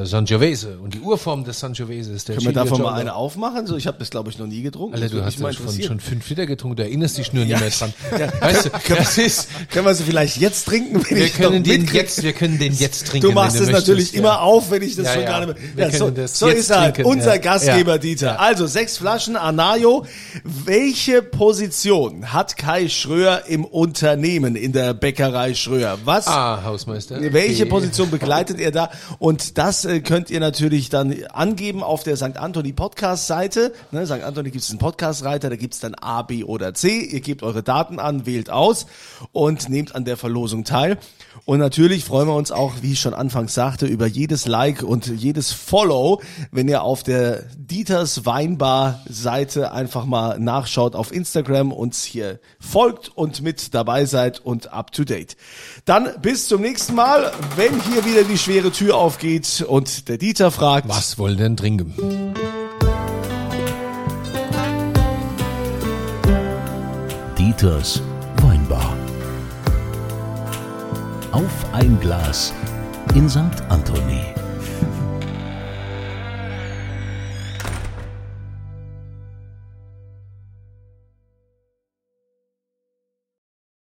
äh, Sangiovese. Und die Urform des Sangiovese ist der Können wir davon Chilio mal Giorno. eine aufmachen? So, ich habe das glaube ich noch nie getrunken. Alter, du hast ja schon, schon fünf Liter getrunken, du erinnerst dich nur Ja. nicht mehr dran. Ja. Weißt du, Können, das ist, können wir sie vielleicht jetzt trinken, wenn wir ich können den mitkrieg? jetzt, wir können den jetzt trinken. Du machst es natürlich ja. immer auf, wenn ich das Ja, schon gar nicht mehr. So so ist er, halt, unser. Gastgeber. Dieter. Also sechs Flaschen Arnaio. Welche Position hat Kai Schröer im Unternehmen in der Bäckerei Schröer? Was? Ah, Hausmeister. Welche Okay. Position begleitet er da? Und das äh, könnt ihr natürlich dann angeben auf der St. Anthony Podcast Seite. Ne, St. Anthony gibt es einen Podcast-Reiter, da gibt's dann A, B oder C. Ihr gebt eure Daten an, wählt aus und nehmt an der Verlosung teil. Und natürlich freuen wir uns auch, wie ich schon anfangs sagte, über jedes Like und jedes Follow, wenn ihr auf der Dieters Weinbar Seite einfach mal nachschaut auf Instagram, uns hier folgt und mit dabei seid und up to to date. Dann bis zum nächsten Mal, wenn hier wieder die schwere Tür aufgeht und der Dieter fragt, Was wollen denn trinken? Dieters Weinbar. Auf ein Glas in St. Anthony.